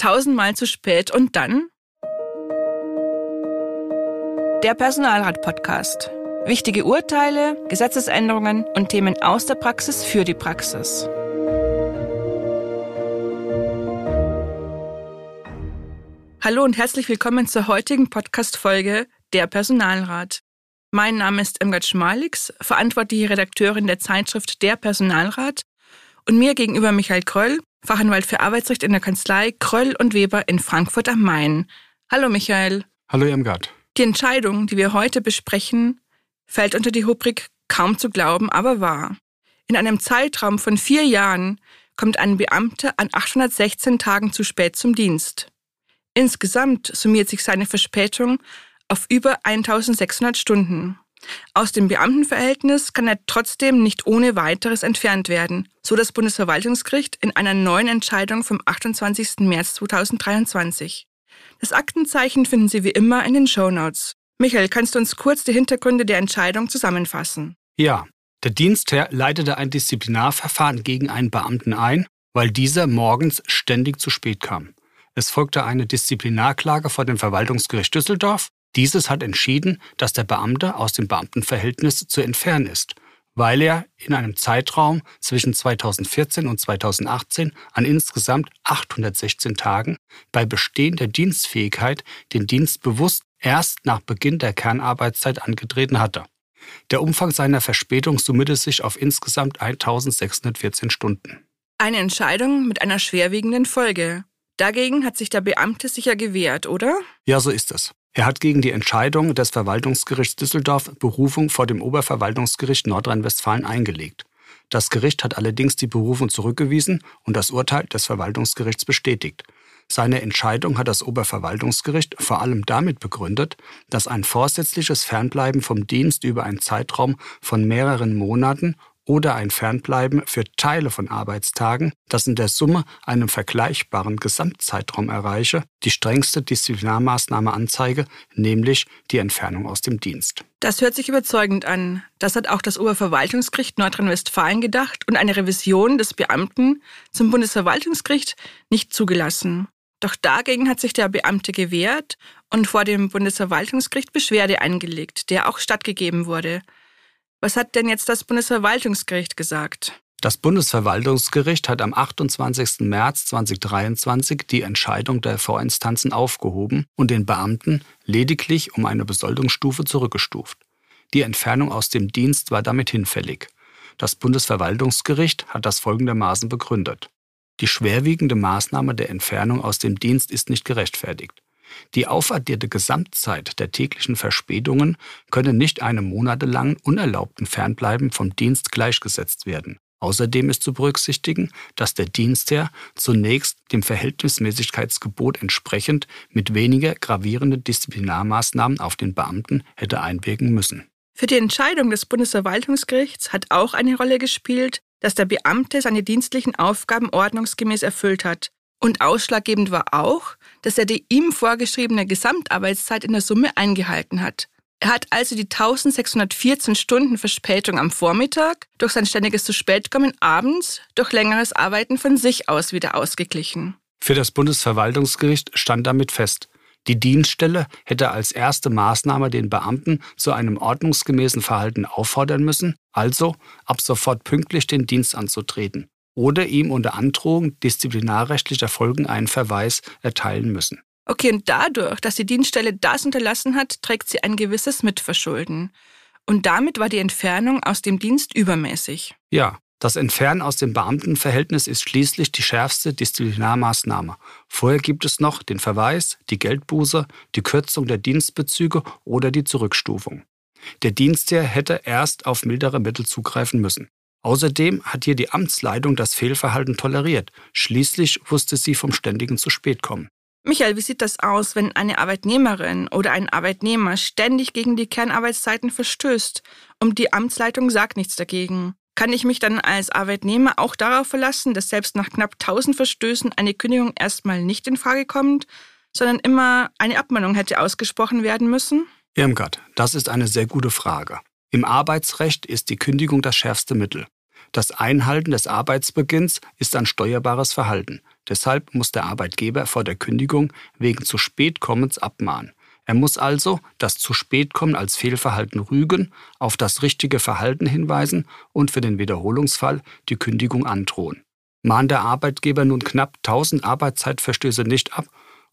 tausendmal zu spät und dann? Der Personalrat-Podcast. Wichtige Urteile, Gesetzesänderungen und Themen aus der Praxis für die Praxis. Hallo und herzlich willkommen zur heutigen Podcast-Folge Der Personalrat. Mein Name ist Emgard Schmalix, verantwortliche Redakteurin der Zeitschrift Der Personalrat und mir gegenüber Michael Kröll, Fachanwalt für Arbeitsrecht in der Kanzlei Kröll und Weber in Frankfurt am Main. Hallo Michael. Hallo Irmgard. Die Entscheidung, die wir heute besprechen, fällt unter die Rubrik kaum zu glauben, aber wahr. In einem Zeitraum von vier Jahren kommt ein Beamter an 816 Tagen zu spät zum Dienst. Insgesamt summiert sich seine Verspätung auf über 1600 Stunden. Aus dem Beamtenverhältnis kann er trotzdem nicht ohne weiteres entfernt werden, so das Bundesverwaltungsgericht in einer neuen Entscheidung vom 28. März 2023. Das Aktenzeichen finden Sie wie immer in den Show Notes. Michael, kannst du uns kurz die Hintergründe der Entscheidung zusammenfassen? Ja, der Dienstherr leitete ein Disziplinarverfahren gegen einen Beamten ein, weil dieser morgens ständig zu spät kam. Es folgte eine Disziplinarklage vor dem Verwaltungsgericht Düsseldorf dieses hat entschieden, dass der Beamte aus dem Beamtenverhältnis zu entfernen ist, weil er in einem Zeitraum zwischen 2014 und 2018 an insgesamt 816 Tagen bei bestehender Dienstfähigkeit den Dienst bewusst erst nach Beginn der Kernarbeitszeit angetreten hatte. Der Umfang seiner Verspätung summierte sich auf insgesamt 1614 Stunden. Eine Entscheidung mit einer schwerwiegenden Folge. Dagegen hat sich der Beamte sicher gewehrt, oder? Ja, so ist es. Er hat gegen die Entscheidung des Verwaltungsgerichts Düsseldorf Berufung vor dem Oberverwaltungsgericht Nordrhein-Westfalen eingelegt. Das Gericht hat allerdings die Berufung zurückgewiesen und das Urteil des Verwaltungsgerichts bestätigt. Seine Entscheidung hat das Oberverwaltungsgericht vor allem damit begründet, dass ein vorsätzliches Fernbleiben vom Dienst über einen Zeitraum von mehreren Monaten oder ein Fernbleiben für Teile von Arbeitstagen, das in der Summe einem vergleichbaren Gesamtzeitraum erreiche, die strengste Disziplinarmaßnahme anzeige, nämlich die Entfernung aus dem Dienst. Das hört sich überzeugend an. Das hat auch das Oberverwaltungsgericht Nordrhein-Westfalen gedacht und eine Revision des Beamten zum Bundesverwaltungsgericht nicht zugelassen. Doch dagegen hat sich der Beamte gewehrt und vor dem Bundesverwaltungsgericht Beschwerde eingelegt, der auch stattgegeben wurde. Was hat denn jetzt das Bundesverwaltungsgericht gesagt? Das Bundesverwaltungsgericht hat am 28. März 2023 die Entscheidung der Vorinstanzen aufgehoben und den Beamten lediglich um eine Besoldungsstufe zurückgestuft. Die Entfernung aus dem Dienst war damit hinfällig. Das Bundesverwaltungsgericht hat das folgendermaßen begründet. Die schwerwiegende Maßnahme der Entfernung aus dem Dienst ist nicht gerechtfertigt. Die aufaddierte Gesamtzeit der täglichen Verspätungen könne nicht einem monatelangen unerlaubten Fernbleiben vom Dienst gleichgesetzt werden. Außerdem ist zu berücksichtigen, dass der Dienstherr zunächst dem Verhältnismäßigkeitsgebot entsprechend mit weniger gravierenden Disziplinarmaßnahmen auf den Beamten hätte einwirken müssen. Für die Entscheidung des Bundesverwaltungsgerichts hat auch eine Rolle gespielt, dass der Beamte seine dienstlichen Aufgaben ordnungsgemäß erfüllt hat und ausschlaggebend war auch, dass er die ihm vorgeschriebene Gesamtarbeitszeit in der Summe eingehalten hat. Er hat also die 1614 Stunden Verspätung am Vormittag durch sein ständiges zu kommen abends durch längeres Arbeiten von sich aus wieder ausgeglichen. Für das Bundesverwaltungsgericht stand damit fest, die Dienststelle hätte als erste Maßnahme den Beamten zu einem ordnungsgemäßen Verhalten auffordern müssen, also ab sofort pünktlich den Dienst anzutreten oder ihm unter Androhung disziplinarrechtlicher Folgen einen Verweis erteilen müssen. Okay, und dadurch, dass die Dienststelle das unterlassen hat, trägt sie ein gewisses Mitverschulden. Und damit war die Entfernung aus dem Dienst übermäßig. Ja, das Entfernen aus dem Beamtenverhältnis ist schließlich die schärfste Disziplinarmaßnahme. Vorher gibt es noch den Verweis, die Geldbuße, die Kürzung der Dienstbezüge oder die Zurückstufung. Der Dienstherr hätte erst auf mildere Mittel zugreifen müssen. Außerdem hat hier die Amtsleitung das Fehlverhalten toleriert. Schließlich wusste sie vom ständigen zu spät kommen. Michael, wie sieht das aus, wenn eine Arbeitnehmerin oder ein Arbeitnehmer ständig gegen die Kernarbeitszeiten verstößt und die Amtsleitung sagt nichts dagegen? Kann ich mich dann als Arbeitnehmer auch darauf verlassen, dass selbst nach knapp 1000 Verstößen eine Kündigung erstmal nicht in Frage kommt, sondern immer eine Abmahnung hätte ausgesprochen werden müssen? Irmgard, das ist eine sehr gute Frage. Im Arbeitsrecht ist die Kündigung das schärfste Mittel. Das Einhalten des Arbeitsbeginns ist ein steuerbares Verhalten. Deshalb muss der Arbeitgeber vor der Kündigung wegen zu spät kommens abmahnen. Er muss also das zu spät kommen als Fehlverhalten rügen, auf das richtige Verhalten hinweisen und für den Wiederholungsfall die Kündigung androhen. Mahnt der Arbeitgeber nun knapp 1000 Arbeitszeitverstöße nicht ab,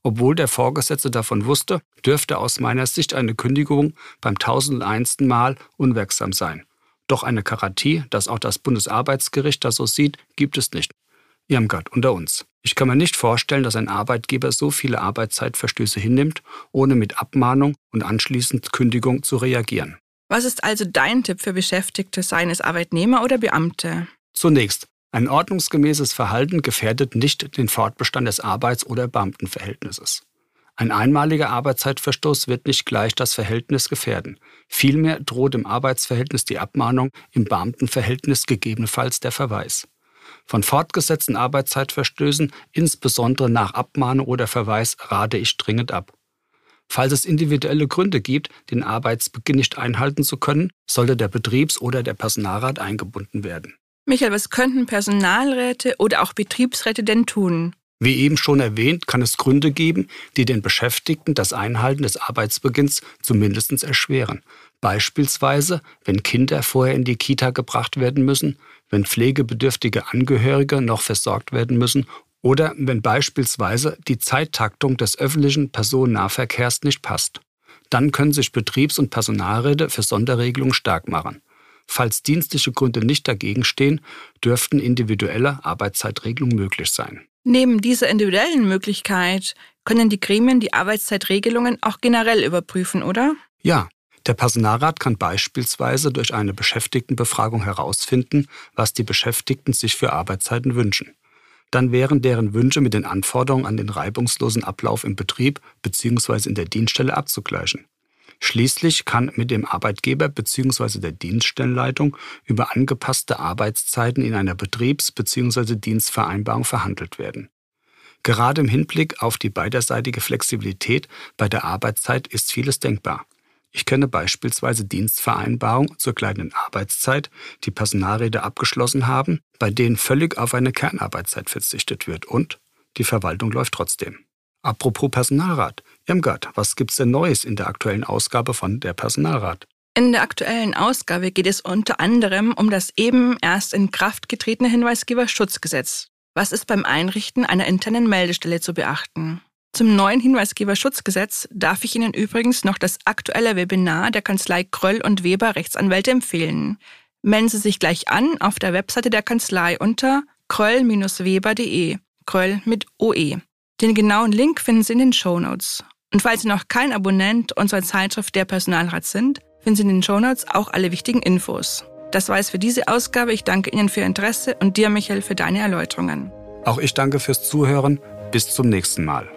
obwohl der Vorgesetzte davon wusste, dürfte aus meiner Sicht eine Kündigung beim 1001. Mal unwirksam sein. Doch eine Garantie, dass auch das Bundesarbeitsgericht das so sieht, gibt es nicht. Irmgard unter uns. Ich kann mir nicht vorstellen, dass ein Arbeitgeber so viele Arbeitszeitverstöße hinnimmt, ohne mit Abmahnung und anschließend Kündigung zu reagieren. Was ist also dein Tipp für Beschäftigte, seien es Arbeitnehmer oder Beamte? Zunächst, ein ordnungsgemäßes Verhalten gefährdet nicht den Fortbestand des Arbeits- oder Beamtenverhältnisses. Ein einmaliger Arbeitszeitverstoß wird nicht gleich das Verhältnis gefährden. Vielmehr droht im Arbeitsverhältnis die Abmahnung, im Beamtenverhältnis gegebenenfalls der Verweis. Von fortgesetzten Arbeitszeitverstößen, insbesondere nach Abmahnung oder Verweis, rate ich dringend ab. Falls es individuelle Gründe gibt, den Arbeitsbeginn nicht einhalten zu können, sollte der Betriebs- oder der Personalrat eingebunden werden. Michael, was könnten Personalräte oder auch Betriebsräte denn tun? Wie eben schon erwähnt, kann es Gründe geben, die den Beschäftigten das Einhalten des Arbeitsbeginns zumindest erschweren. Beispielsweise, wenn Kinder vorher in die Kita gebracht werden müssen, wenn pflegebedürftige Angehörige noch versorgt werden müssen oder wenn beispielsweise die Zeittaktung des öffentlichen Personennahverkehrs nicht passt. Dann können sich Betriebs- und Personalräte für Sonderregelungen stark machen. Falls dienstliche Gründe nicht dagegen stehen, dürften individuelle Arbeitszeitregelungen möglich sein. Neben dieser individuellen Möglichkeit können die Gremien die Arbeitszeitregelungen auch generell überprüfen, oder? Ja, der Personalrat kann beispielsweise durch eine Beschäftigtenbefragung herausfinden, was die Beschäftigten sich für Arbeitszeiten wünschen. Dann wären deren Wünsche mit den Anforderungen an den reibungslosen Ablauf im Betrieb bzw. in der Dienststelle abzugleichen. Schließlich kann mit dem Arbeitgeber bzw. der Dienststellenleitung über angepasste Arbeitszeiten in einer Betriebs- bzw. Dienstvereinbarung verhandelt werden. Gerade im Hinblick auf die beiderseitige Flexibilität bei der Arbeitszeit ist vieles denkbar. Ich kenne beispielsweise Dienstvereinbarungen zur kleinen Arbeitszeit, die Personalräte abgeschlossen haben, bei denen völlig auf eine Kernarbeitszeit verzichtet wird und die Verwaltung läuft trotzdem. Apropos Personalrat. Irmgard, was gibt's denn Neues in der aktuellen Ausgabe von der Personalrat? In der aktuellen Ausgabe geht es unter anderem um das eben erst in Kraft getretene Hinweisgeberschutzgesetz. Was ist beim Einrichten einer internen Meldestelle zu beachten? Zum neuen Hinweisgeberschutzgesetz darf ich Ihnen übrigens noch das aktuelle Webinar der Kanzlei Kröll und Weber Rechtsanwälte empfehlen. Melden Sie sich gleich an auf der Webseite der Kanzlei unter kröll-weber.de. Kröll mit OE. Den genauen Link finden Sie in den Show Notes. Und falls Sie noch kein Abonnent unserer Zeitschrift Der Personalrat sind, finden Sie in den Show Notes auch alle wichtigen Infos. Das war es für diese Ausgabe. Ich danke Ihnen für Ihr Interesse und dir, Michael, für deine Erläuterungen. Auch ich danke fürs Zuhören. Bis zum nächsten Mal.